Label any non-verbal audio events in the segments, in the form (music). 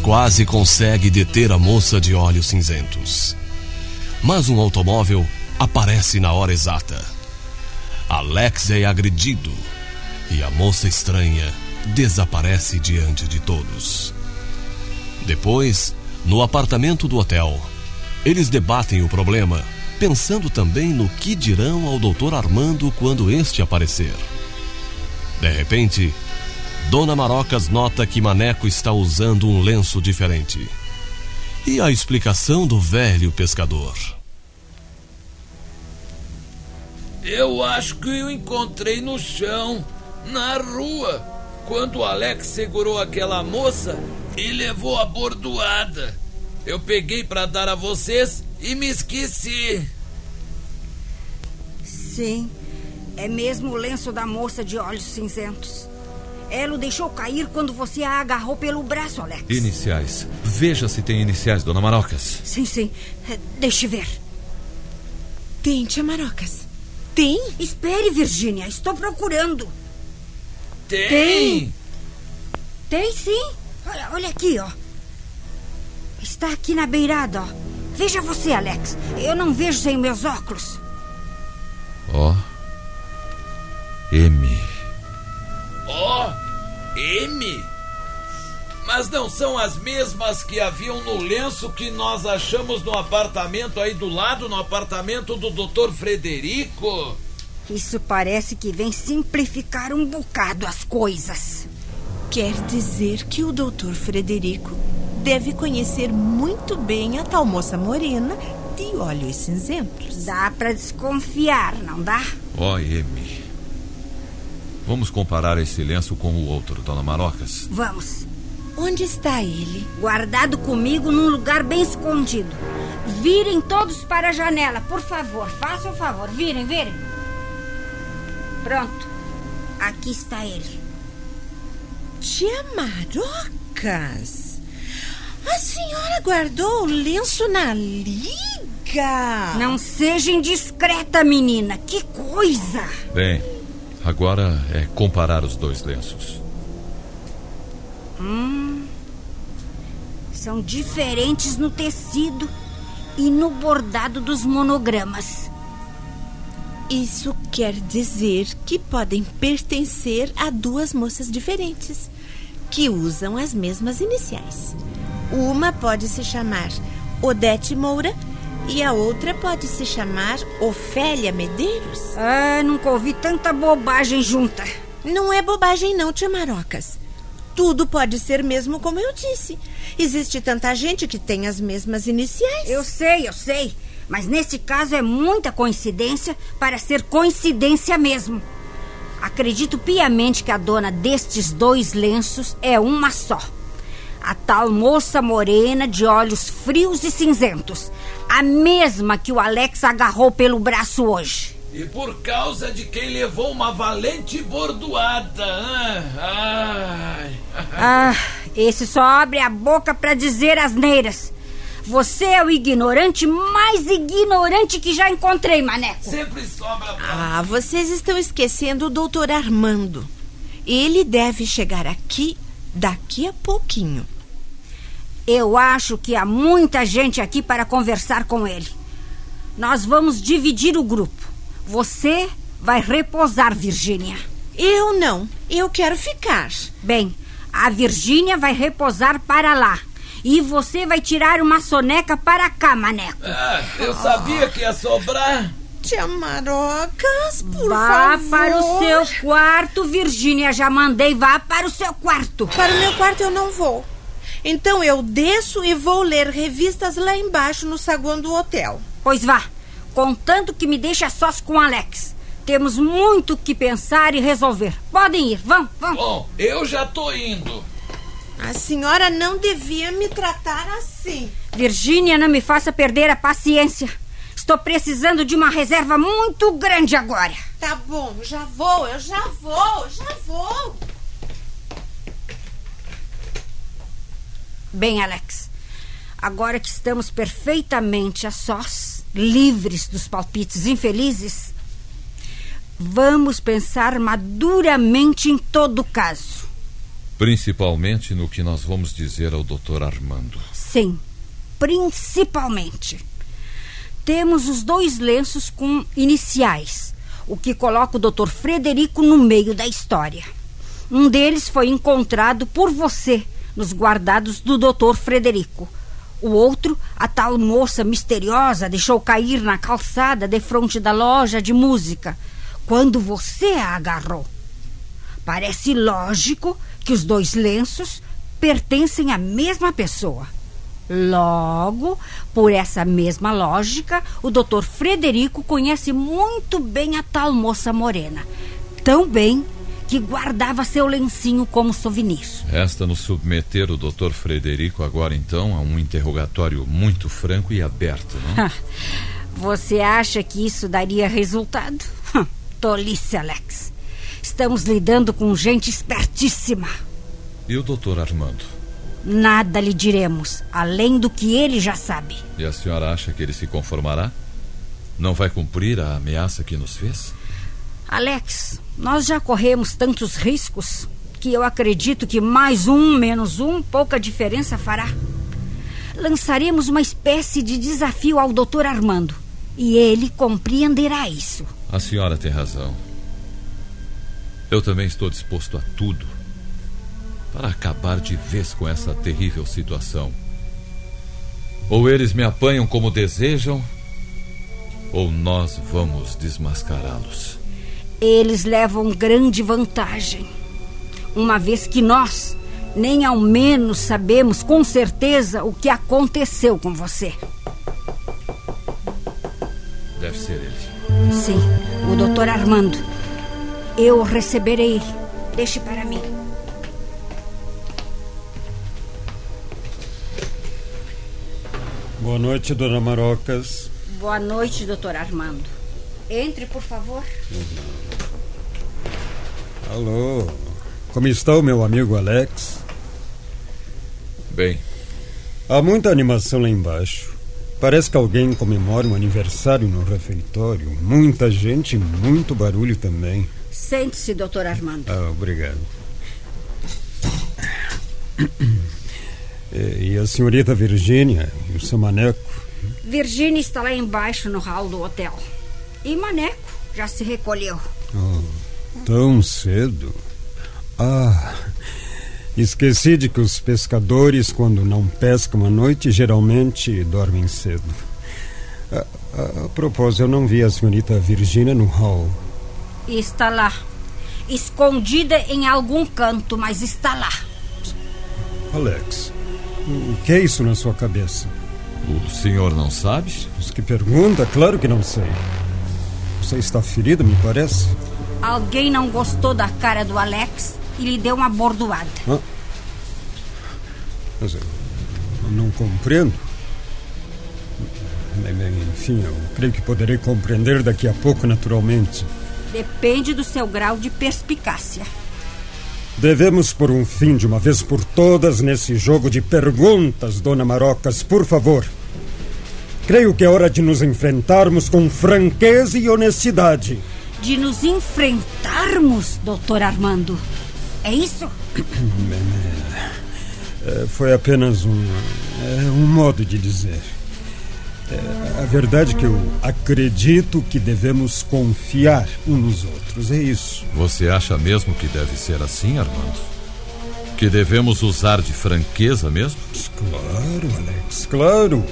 Quase consegue deter a moça de olhos cinzentos. Mas um automóvel aparece na hora exata. Alex é agredido e a moça estranha desaparece diante de todos. Depois, no apartamento do hotel, eles debatem o problema, pensando também no que dirão ao Dr. Armando quando este aparecer. De repente, Dona Marocas nota que Maneco está usando um lenço diferente. E a explicação do velho pescador? Eu acho que eu encontrei no chão, na rua, quando o Alex segurou aquela moça e levou a bordoada. Eu peguei para dar a vocês e me esqueci. Sim, é mesmo o lenço da moça de olhos cinzentos. Ela o deixou cair quando você a agarrou pelo braço, Alex. Iniciais. Veja se tem iniciais, dona Marocas. Sim, sim. É, Deixe ver. Tem, tia Marocas. Tem? Espere, Virgínia. Estou procurando. Tem! Tem. Tem sim. Olha, olha aqui, ó. Está aqui na beirada, ó. Veja você, Alex. Eu não vejo sem meus óculos. Ó. M. M? Mas não são as mesmas que haviam no lenço que nós achamos no apartamento aí do lado, no apartamento do Dr. Frederico? Isso parece que vem simplificar um bocado as coisas. Quer dizer que o doutor Frederico deve conhecer muito bem a tal moça morena de olhos cinzentos. Dá pra desconfiar, não dá? Ó, M. Vamos comparar esse lenço com o outro, dona Marocas. Vamos. Onde está ele? Guardado comigo num lugar bem escondido. Virem todos para a janela, por favor. Façam o favor. Virem, virem. Pronto. Aqui está ele. Tia Marocas! A senhora guardou o lenço na liga? Não seja indiscreta, menina. Que coisa! Bem, agora é comparar os dois lenços. São diferentes no tecido e no bordado dos monogramas. Isso quer dizer que podem pertencer a duas moças diferentes, que usam as mesmas iniciais. Uma pode se chamar Odete Moura e a outra pode se chamar Ofélia Medeiros. Ah, nunca ouvi tanta bobagem junta. Não é bobagem, não, tia Marocas. Tudo pode ser mesmo como eu disse. Existe tanta gente que tem as mesmas iniciais. Eu sei, eu sei. Mas nesse caso é muita coincidência para ser coincidência mesmo. Acredito piamente que a dona destes dois lenços é uma só. A tal moça morena de olhos frios e cinzentos. A mesma que o Alex agarrou pelo braço hoje. E por causa de quem levou uma valente bordoada. ah. Ah, esse só abre a boca para dizer asneiras. Você é o ignorante mais ignorante que já encontrei, Maneco. Sempre sobra pra... Ah, vocês estão esquecendo o doutor Armando. Ele deve chegar aqui daqui a pouquinho. Eu acho que há muita gente aqui para conversar com ele. Nós vamos dividir o grupo. Você vai repousar, Virgínia. Eu não. Eu quero ficar. Bem, a Virgínia vai repousar para lá. E você vai tirar uma soneca para cá, Maneco. Ah, eu sabia que ia sobrar. Tia Marocas, por vá favor. para o seu quarto, Virgínia. Já mandei, vá para o seu quarto. Para o meu quarto eu não vou. Então eu desço e vou ler revistas lá embaixo no saguão do hotel. Pois vá, contanto que me deixe a sós com Alex. Temos muito que pensar e resolver. Podem ir, vão, vão. Bom, eu já tô indo. A senhora não devia me tratar assim. Virgínia, não me faça perder a paciência. Estou precisando de uma reserva muito grande agora. Tá bom, já vou, eu já vou, já vou. Bem, Alex, agora que estamos perfeitamente a sós, livres dos palpites infelizes, vamos pensar maduramente em todo o caso. Principalmente no que nós vamos dizer ao Dr. Armando. Sim, principalmente. Temos os dois lenços com iniciais, o que coloca o Dr. Frederico no meio da história. Um deles foi encontrado por você nos guardados do Dr. Frederico. O outro, a tal moça misteriosa, deixou cair na calçada de frente da loja de música, quando você a agarrou. Parece lógico que os dois lenços pertencem à mesma pessoa. Logo, por essa mesma lógica, o Dr. Frederico conhece muito bem a tal moça morena. Tão bem que guardava seu lencinho como souvenir. Resta nos submeter o Dr. Frederico agora então a um interrogatório muito franco e aberto, não? (laughs) Você acha que isso daria resultado? (laughs) Tolice, Alex. Estamos lidando com gente espertíssima. E o Dr. Armando? Nada lhe diremos, além do que ele já sabe. E a senhora acha que ele se conformará? Não vai cumprir a ameaça que nos fez? Alex, nós já corremos tantos riscos que eu acredito que mais um menos um pouca diferença fará. Lançaremos uma espécie de desafio ao Dr. Armando e ele compreenderá isso. A senhora tem razão. Eu também estou disposto a tudo para acabar de vez com essa terrível situação. Ou eles me apanham como desejam, ou nós vamos desmascará-los. Eles levam grande vantagem, uma vez que nós nem ao menos sabemos com certeza o que aconteceu com você. Deve ser ele. Sim, o doutor Armando. Eu o receberei. Deixe para mim. Boa noite, dona Marocas. Boa noite, doutor Armando. Entre, por favor. Alô. Como está o meu amigo Alex? Bem, Há muita animação lá embaixo. Parece que alguém comemora um aniversário no refeitório. Muita gente e muito barulho também. Sente-se, doutor Armando. Ah, obrigado. E e a senhorita Virgínia e o seu maneco? Virgínia está lá embaixo no hall do hotel. E Maneco já se recolheu. Oh, tão cedo? Ah, esqueci de que os pescadores, quando não pescam à noite, geralmente dormem cedo. A, a, a propósito, eu não vi a senhorita Virgínia no hall. Está lá. Escondida em algum canto, mas está lá. Alex, o que é isso na sua cabeça? o senhor não sabe? Os que pergunta, claro que não sei. Você está ferido, me parece? Alguém não gostou da cara do Alex e lhe deu uma bordoada. Mas eu não compreendo. Enfim, eu creio que poderei compreender daqui a pouco, naturalmente. Depende do seu grau de perspicácia. Devemos pôr um fim de uma vez por todas nesse jogo de perguntas, dona Marocas, por favor. Creio que é hora de nos enfrentarmos com franqueza e honestidade. De nos enfrentarmos, doutor Armando. É isso? (coughs) É, foi apenas um, é, um modo de dizer. É, a verdade é que eu acredito que devemos confiar uns nos outros. É isso. Você acha mesmo que deve ser assim, Armando? Que devemos usar de franqueza mesmo? Claro, Alex, claro.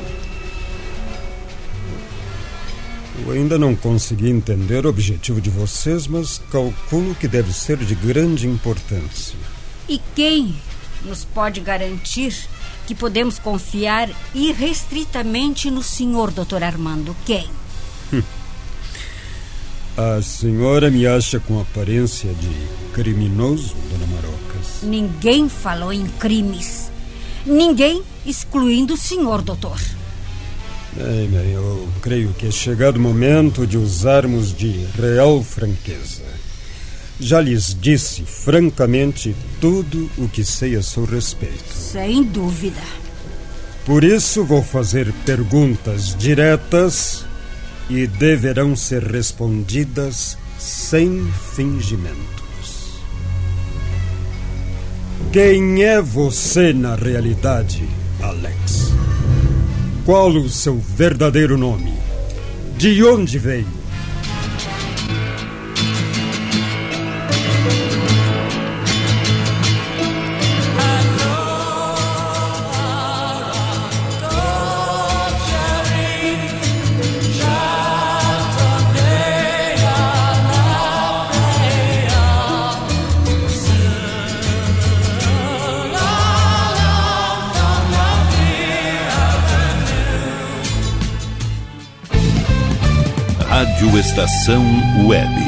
Eu ainda não consegui entender o objetivo de vocês, mas calculo que deve ser de grande importância. E quem nos pode garantir que podemos confiar irrestritamente no senhor, doutor Armando. Quem? (laughs) A senhora me acha com aparência de criminoso, dona Marocas? Ninguém falou em crimes. Ninguém, excluindo o senhor, doutor. Bem, bem, eu creio que é chegado o momento de usarmos de real franqueza. Já lhes disse francamente tudo o que sei a seu respeito. Sem dúvida. Por isso vou fazer perguntas diretas e deverão ser respondidas sem fingimentos. Quem é você na realidade, Alex? Qual o seu verdadeiro nome? De onde veio? Estação Web.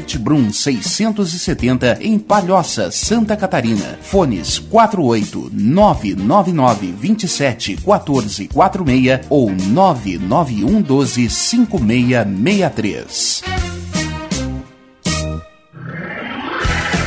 Brum 670 em Palhoça, Santa Catarina. Fones 48 999 27 14 46 ou 991 12 5663.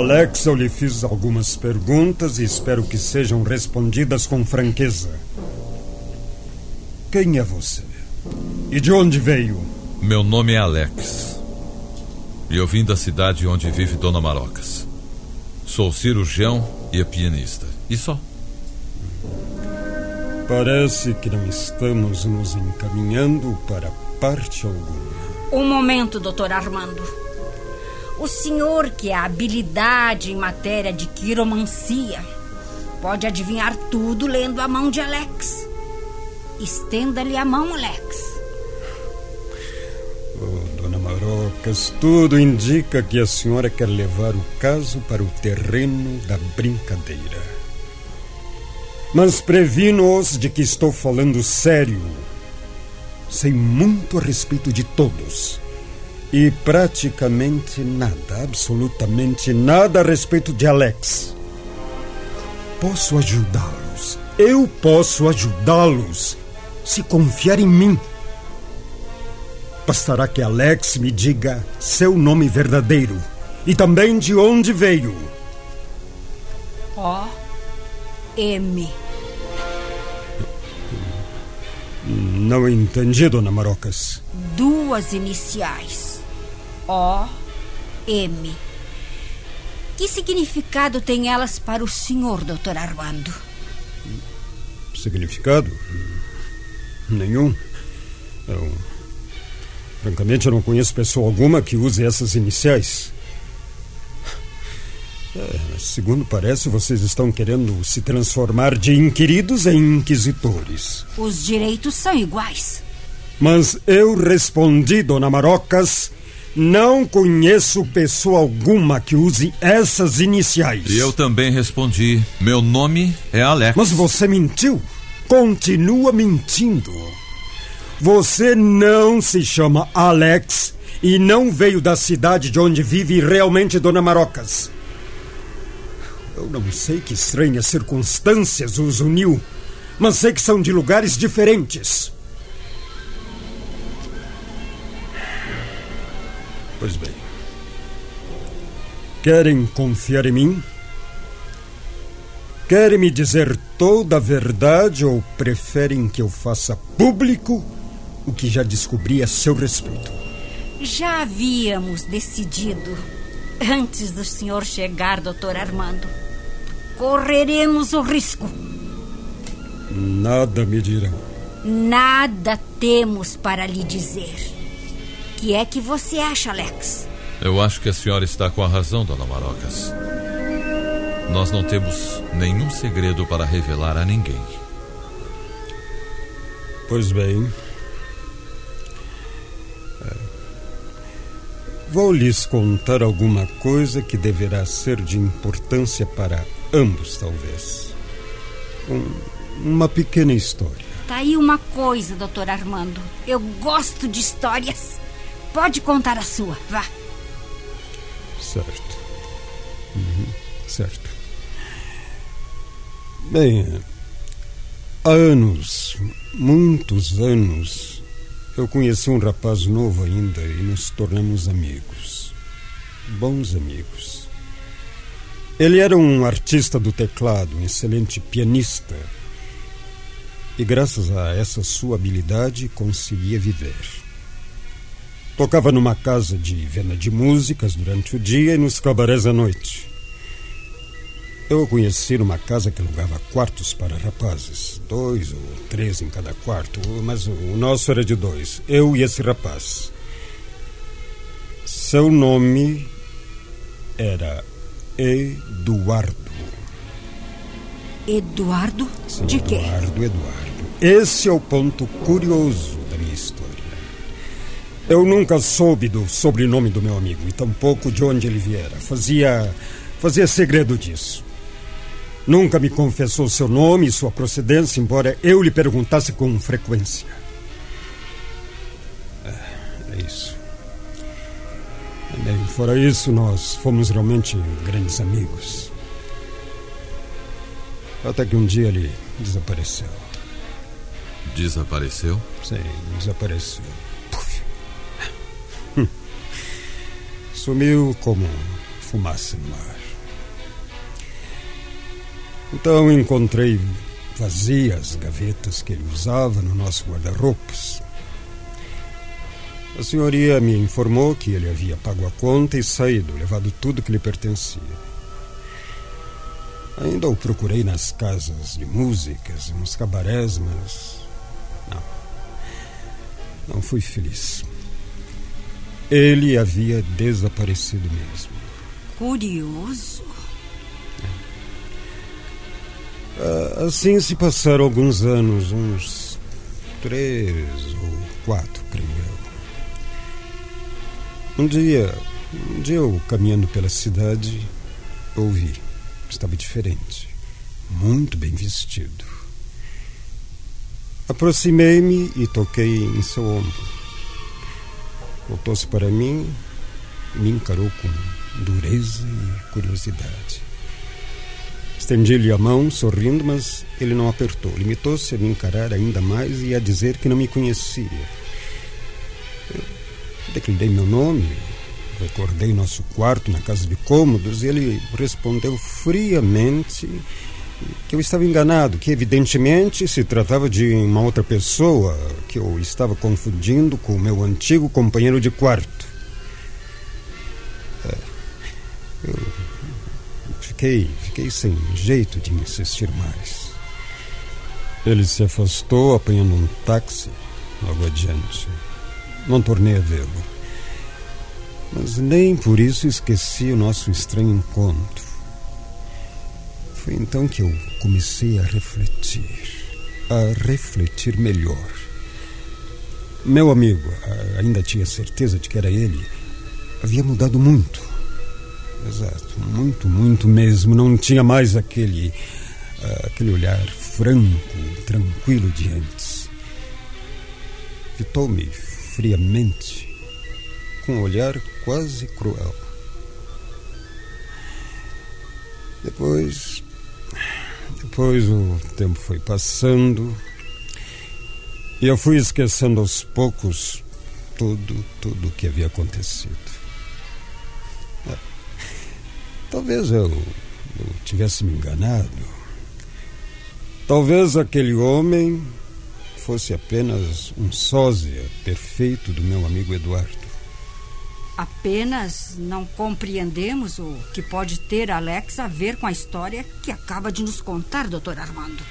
Alex, eu lhe fiz algumas perguntas e espero que sejam respondidas com franqueza. Quem é você? E de onde veio? Meu nome é Alex. E eu vim da cidade onde vive Dona Marocas. Sou cirurgião e pianista. E só. Parece que não estamos nos encaminhando para parte alguma. Um momento, doutor Armando. O senhor, que é habilidade em matéria de quiromancia, pode adivinhar tudo lendo a mão de Alex. Estenda-lhe a mão, Alex. Oh, dona Marocas, tudo indica que a senhora quer levar o caso para o terreno da brincadeira. Mas previno-os de que estou falando sério. Sei muito a respeito de todos. E praticamente nada, absolutamente nada a respeito de Alex. Posso ajudá-los. Eu posso ajudá-los. Se confiar em mim. Bastará que Alex me diga seu nome verdadeiro e também de onde veio. O M. Não entendi, dona Marocas. Duas iniciais. O M. Que significado tem elas para o senhor, doutor Armando? Significado? Nenhum. Eu, francamente, eu não conheço pessoa alguma que use essas iniciais. É, segundo parece, vocês estão querendo se transformar de inquiridos em inquisitores. Os direitos são iguais. Mas eu respondi, dona Marocas, não conheço pessoa alguma que use essas iniciais. E eu também respondi: meu nome é Alex. Mas você mentiu. Continua mentindo. Você não se chama Alex e não veio da cidade de onde vive realmente Dona Marocas. Eu não sei que estranhas circunstâncias os uniu, mas sei que são de lugares diferentes. Pois bem. Querem confiar em mim? Querem me dizer toda a verdade ou preferem que eu faça público o que já descobri a seu respeito? Já havíamos decidido, antes do senhor chegar, doutor Armando. Correremos o risco. Nada me dirão. Nada temos para lhe dizer. Que é que você acha, Alex? Eu acho que a senhora está com a razão, dona Marocas. Nós não temos nenhum segredo para revelar a ninguém. Pois bem. É. Vou lhes contar alguma coisa que deverá ser de importância para ambos, talvez. Um, uma pequena história. Tá aí uma coisa, doutor Armando. Eu gosto de histórias. Pode contar a sua, vá. Certo. Uhum, certo. Bem, há anos, muitos anos, eu conheci um rapaz novo ainda e nos tornamos amigos. Bons amigos. Ele era um artista do teclado, um excelente pianista. E graças a essa sua habilidade conseguia viver. Tocava numa casa de venda de músicas durante o dia e nos cabarés à noite. Eu o conheci numa casa que alugava quartos para rapazes, dois ou três em cada quarto, mas o nosso era de dois, eu e esse rapaz. Seu nome era Eduardo. Eduardo? Sim, de quê? Eduardo, Eduardo. Esse é o ponto curioso da minha história. Eu nunca soube do sobrenome do meu amigo e tampouco de onde ele viera. Fazia, fazia segredo disso. Nunca me confessou seu nome e sua procedência, embora eu lhe perguntasse com frequência. É, é isso. Bem, fora isso, nós fomos realmente grandes amigos. Até que um dia ele desapareceu. Desapareceu? Sim, desapareceu. Sumiu como fumaça no ar. Então encontrei vazias gavetas que ele usava no nosso guarda-roupas. A senhoria me informou que ele havia pago a conta e saído, levado tudo que lhe pertencia. Ainda o procurei nas casas de músicas, nos cabarés, mas. Não. Não fui feliz. Ele havia desaparecido mesmo. Curioso. Ah, Assim se passaram alguns anos, uns três ou quatro, creio eu. Um dia, um dia eu caminhando pela cidade, ouvi. Estava diferente, muito bem vestido. Aproximei-me e toquei em seu ombro. Voltou-se para mim me encarou com dureza e curiosidade. Estendi-lhe a mão, sorrindo, mas ele não apertou. Limitou-se a me encarar ainda mais e a dizer que não me conhecia. Eu declinei meu nome, recordei nosso quarto na casa de cômodos e ele respondeu friamente que eu estava enganado, que evidentemente se tratava de uma outra pessoa, que eu estava confundindo com o meu antigo companheiro de quarto. É, eu fiquei, fiquei sem jeito de insistir mais. Ele se afastou, apanhando um táxi logo adiante. Não tornei a vê-lo. Mas nem por isso esqueci o nosso estranho encontro. Foi então que eu comecei a refletir. A refletir melhor. Meu amigo, ainda tinha certeza de que era ele, havia mudado muito. Exato, muito, muito mesmo. Não tinha mais aquele. aquele olhar franco, tranquilo de antes. Fitou-me friamente, com um olhar quase cruel. Depois. Depois o tempo foi passando. E eu fui esquecendo aos poucos tudo, tudo o que havia acontecido. É. Talvez eu, eu tivesse me enganado. Talvez aquele homem fosse apenas um sósia perfeito do meu amigo Eduardo. Apenas não compreendemos o que pode ter Alex a ver com a história que acaba de nos contar, doutor Armando.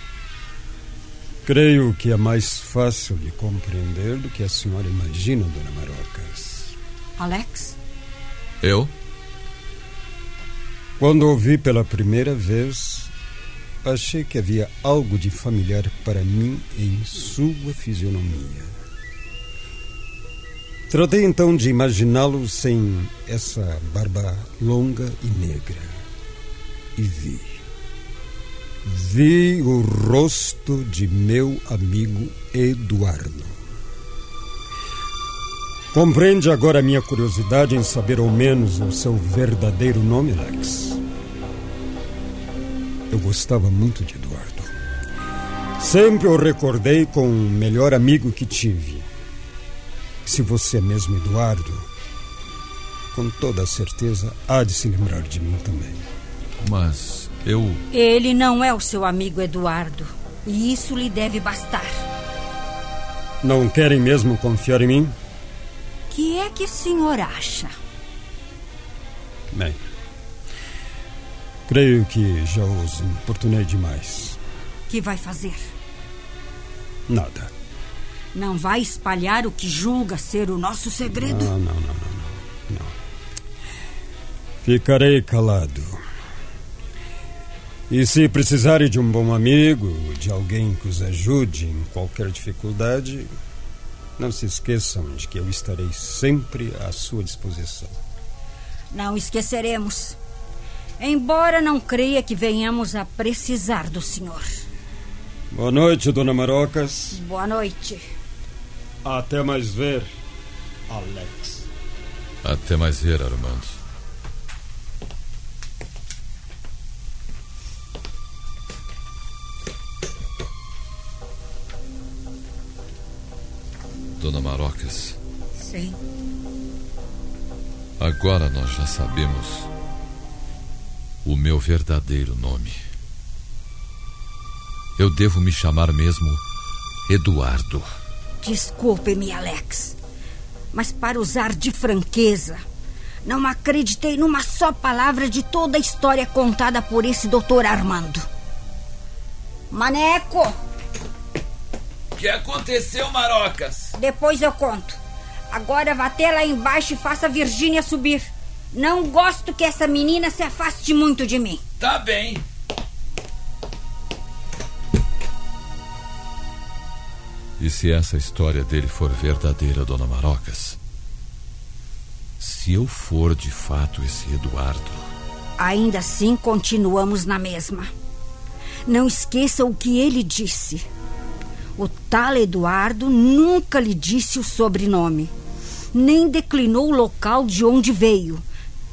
Creio que é mais fácil de compreender do que a senhora imagina, dona Marocas. Alex? Eu? Quando ouvi pela primeira vez, achei que havia algo de familiar para mim em sua fisionomia. Tratei então de imaginá-lo sem essa barba longa e negra. E vi. Vi o rosto de meu amigo Eduardo. Compreende agora a minha curiosidade em saber ao menos o seu verdadeiro nome, Alex? Eu gostava muito de Eduardo. Sempre o recordei com o melhor amigo que tive. Se você é mesmo Eduardo, com toda certeza há de se lembrar de mim também. Mas eu. Ele não é o seu amigo Eduardo. E isso lhe deve bastar. Não querem mesmo confiar em mim? que é que o senhor acha? Bem, creio que já os importunei demais. Que vai fazer? Nada. Não vai espalhar o que julga ser o nosso segredo? Não, não, não, não, não. não. Ficarei calado. E se precisarem de um bom amigo, de alguém que os ajude em qualquer dificuldade, não se esqueçam de que eu estarei sempre à sua disposição. Não esqueceremos. Embora não creia que venhamos a precisar do senhor. Boa noite, dona Marocas. Boa noite. Até mais ver, Alex. Até mais ver, Armando. Dona Marocas, Sim. agora nós já sabemos o meu verdadeiro nome. Eu devo me chamar mesmo Eduardo. Desculpe-me, Alex. Mas para usar de franqueza, não acreditei numa só palavra de toda a história contada por esse doutor Armando. Maneco! O que aconteceu, Marocas? Depois eu conto. Agora vá até lá embaixo e faça a Virgínia subir. Não gosto que essa menina se afaste muito de mim. Tá bem. E se essa história dele for verdadeira, dona Marocas? Se eu for de fato esse Eduardo. Ainda assim, continuamos na mesma. Não esqueça o que ele disse. O tal Eduardo nunca lhe disse o sobrenome, nem declinou o local de onde veio,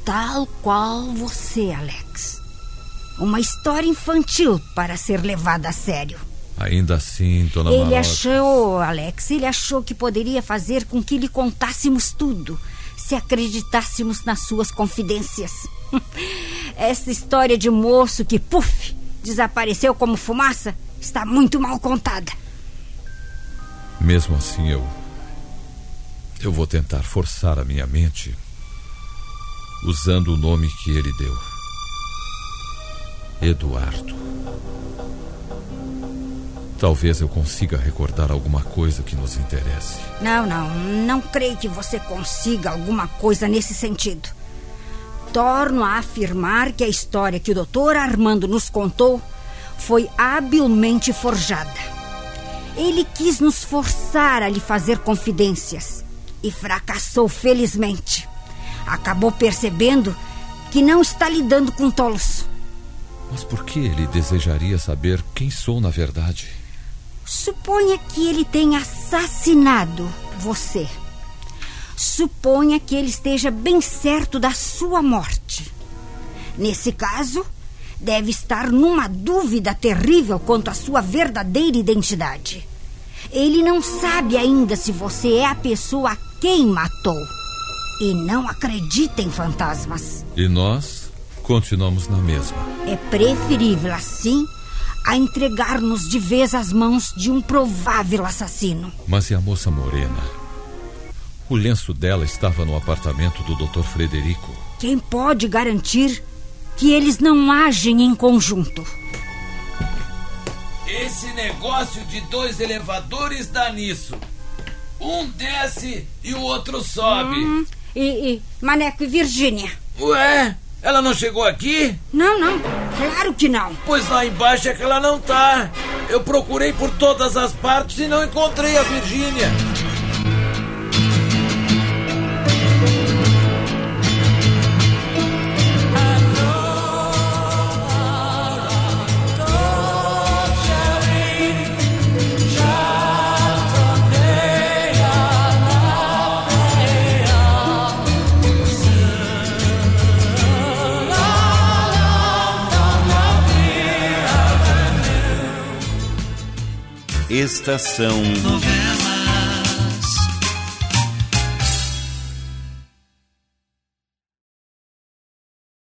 tal qual você, Alex. Uma história infantil para ser levada a sério. Ainda assim, dona Ele achou, Alex, ele achou que poderia fazer com que lhe contássemos tudo, se acreditássemos nas suas confidências. (laughs) Essa história de moço que, puf, desapareceu como fumaça, está muito mal contada. Mesmo assim, eu. Eu vou tentar forçar a minha mente usando o nome que ele deu: Eduardo. Talvez eu consiga recordar alguma coisa que nos interesse. Não, não, não creio que você consiga alguma coisa nesse sentido. Torno a afirmar que a história que o doutor Armando nos contou foi habilmente forjada. Ele quis nos forçar a lhe fazer confidências e fracassou felizmente. Acabou percebendo que não está lidando com tolos. Mas por que ele desejaria saber quem sou na verdade? Suponha que ele tenha assassinado você. Suponha que ele esteja bem certo da sua morte. Nesse caso, deve estar numa dúvida terrível quanto à sua verdadeira identidade. Ele não sabe ainda se você é a pessoa a quem matou. E não acredita em fantasmas. E nós continuamos na mesma. É preferível assim a entregar-nos de vez às mãos de um provável assassino. Mas e a moça morena? O lenço dela estava no apartamento do Dr. Frederico. Quem pode garantir que eles não agem em conjunto? Esse negócio de dois elevadores dá nisso. Um desce e o outro sobe. Hum, e, e Maneco e Virgínia? Ué, ela não chegou aqui? Não, não, claro que não. Pois lá embaixo é que ela não tá. Eu procurei por todas as partes e não encontrei a Virgínia. Estação